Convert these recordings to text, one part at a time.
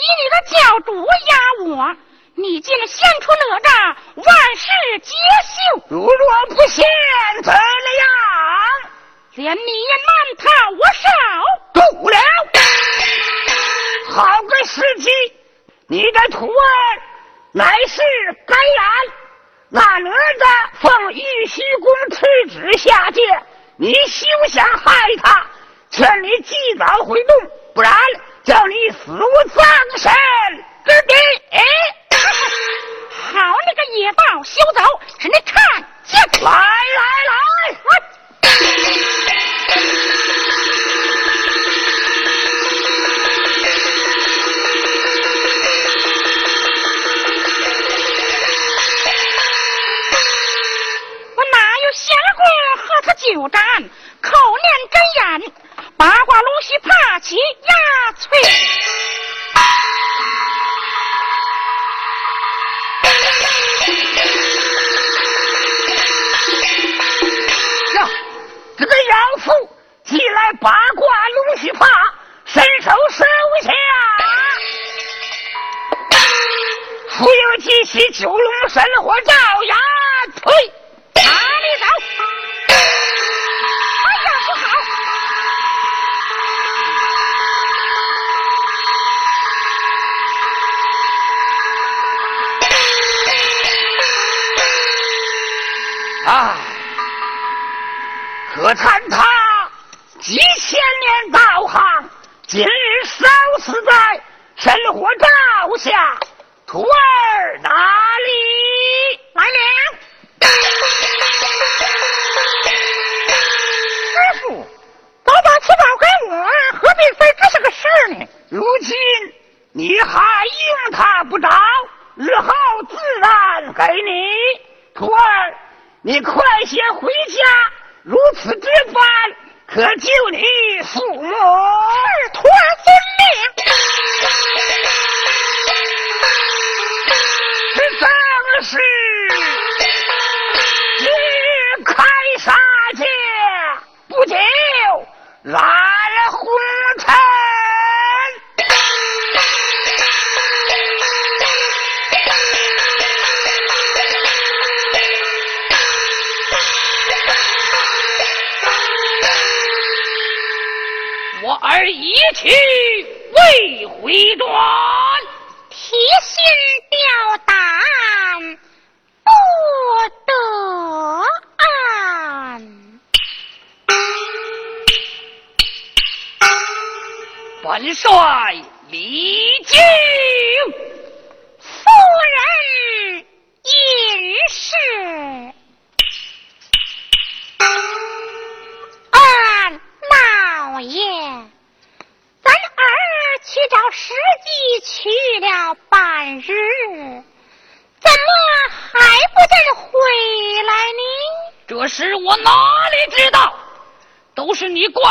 以你的教主压我，你竟献出哪吒，万事皆休。如若不献，怎么样？连你也难逃我手。够了！好个时机！你的徒儿乃是白然，那哪吒奉玉虚宫敕旨下界，你休想害他，劝你及早回洞，不然叫你死无葬身之地。好你个野豹，休走！是你看见！了起九龙神火照呀！退，哪里走？哎呀，不好！唉，可叹他几千年道行，今日烧死在神火照下，徒儿哪里来了！师傅，早把此报给我，何必非这是个事呢？如今你还用他不着，日后自然给你。徒儿，你快些回家，如此这般，可救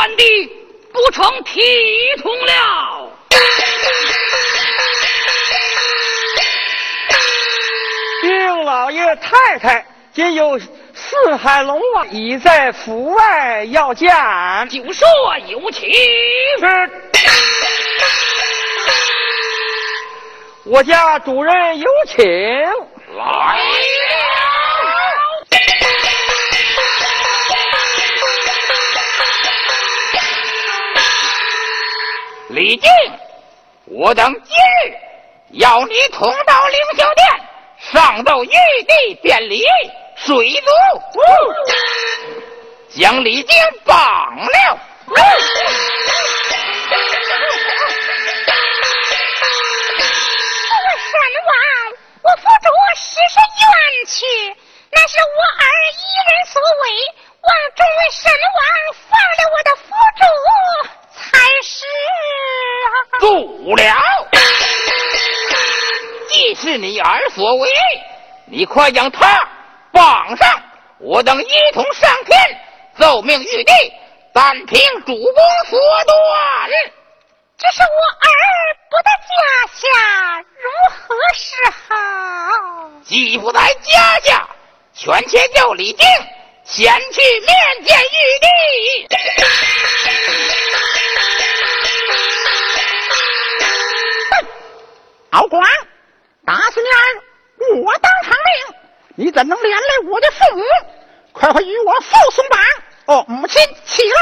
是你管的不成体统了。丁老爷太太今有四海龙王已在府外要见，就说有请。是我家主人有请。来李靖，我等今日要你同到凌霄殿，上奏玉帝便礼，水族将李靖绑了。这所为，你快将他绑上，我等一同上天奏命玉帝，但凭主公所断。这是我儿不在家下，如何是好？既不在家下，权且叫李靖前去面见玉帝累我的父母？快快与我父送榜。哦，母亲起来。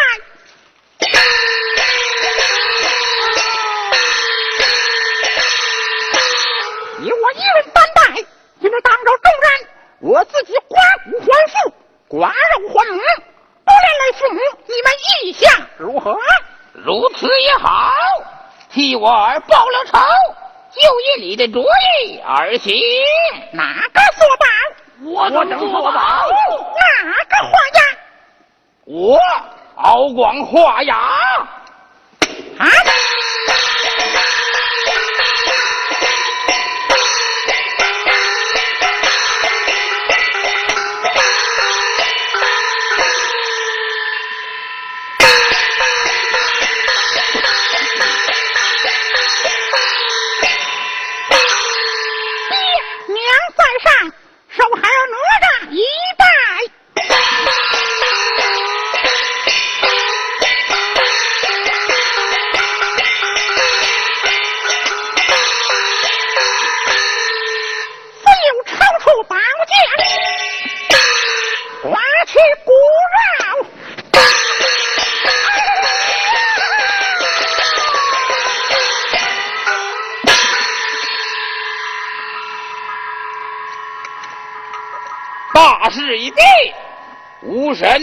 你我一人担待，今日当着众人，我自己刮骨还父，刮肉还母，不连累父母，你们意下如何？如此也好，替我儿报了仇，就以你的主意而行。哪个做保？我等做保。哪个画押？我敖广画押。啊！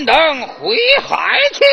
等回海去。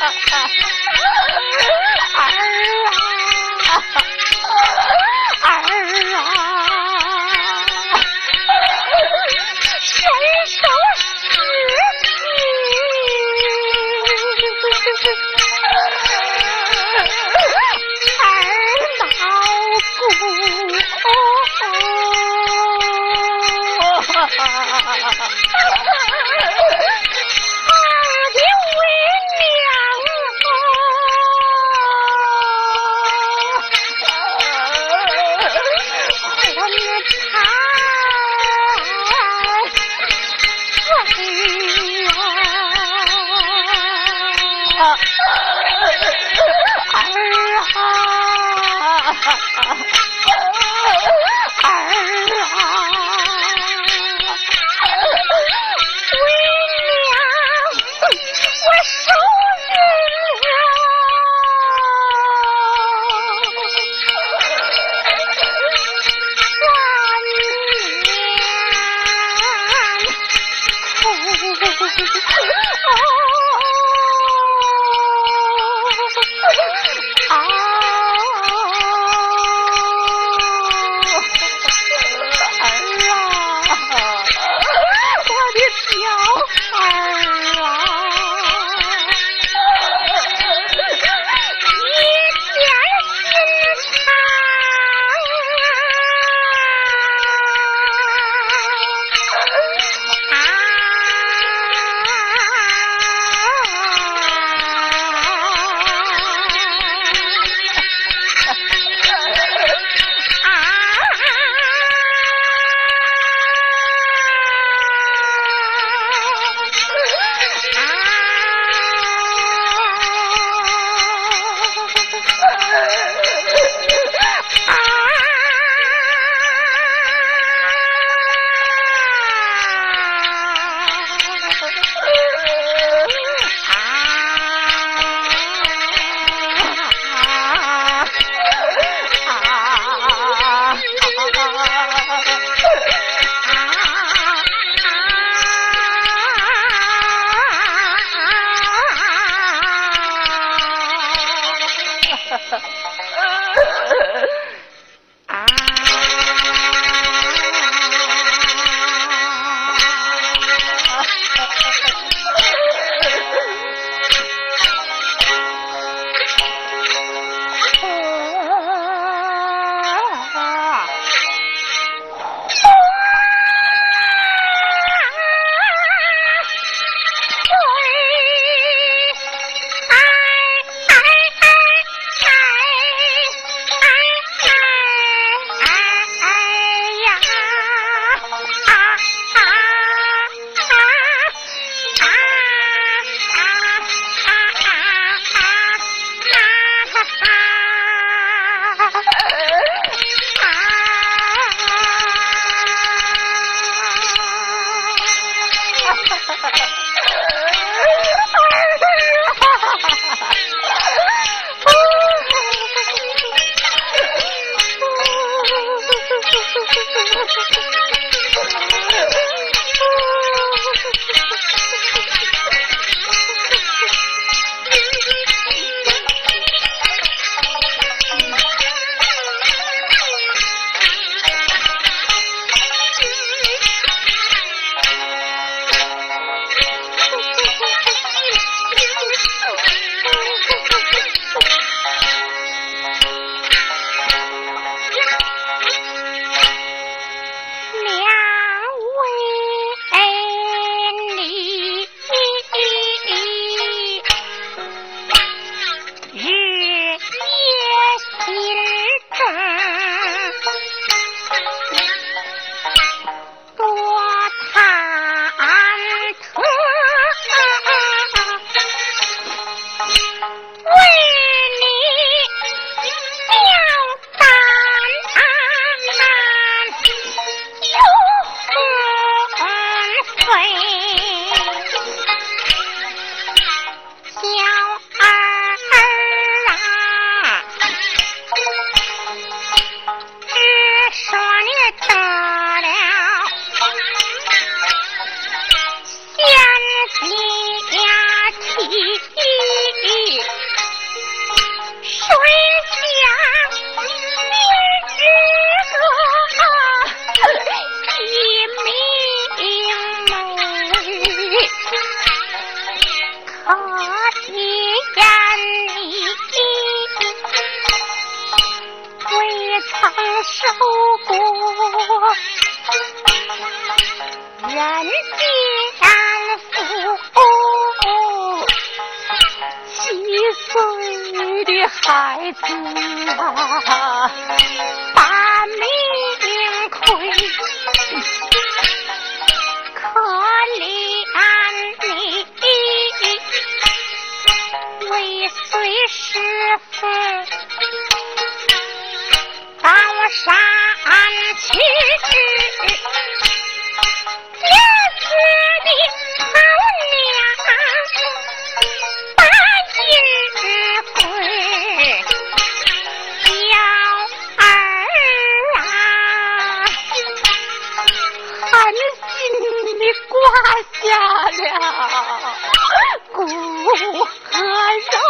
儿啊，啊，背你的孩子啊。挂下了骨和肉。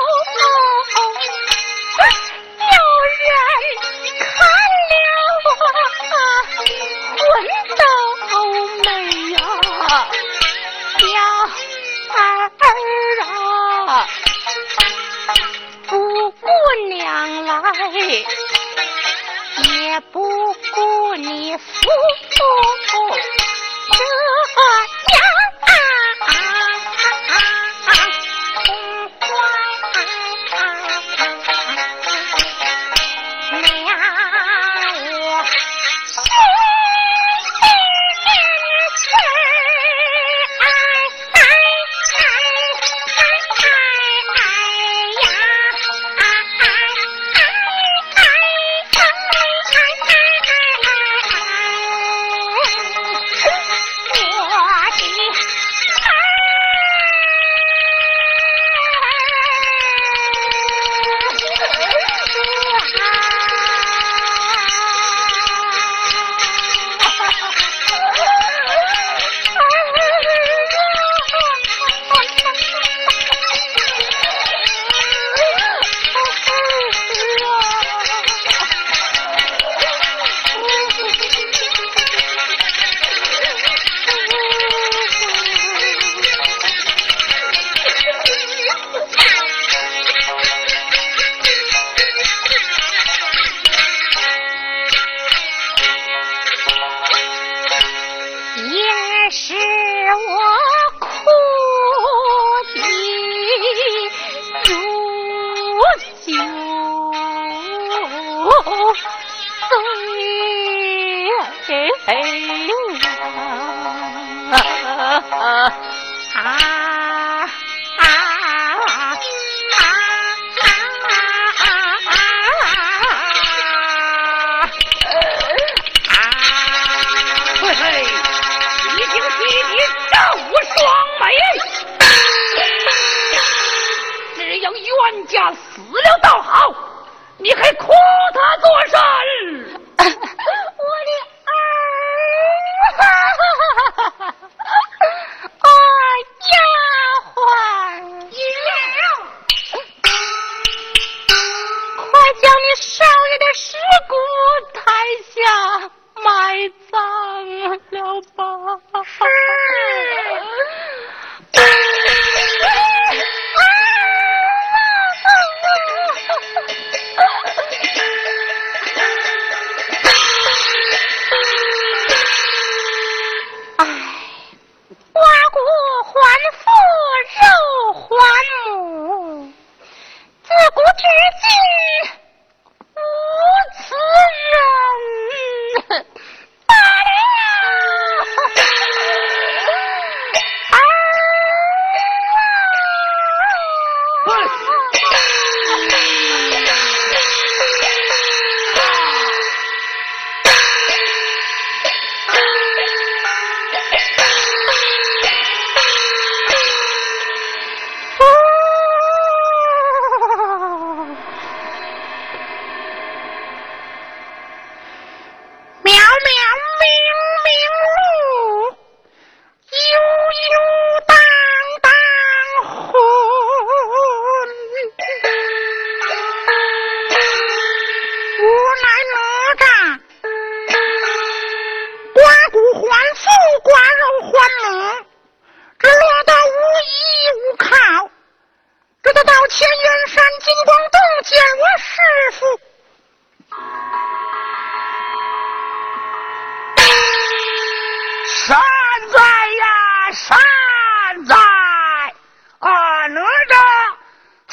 说。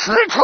死出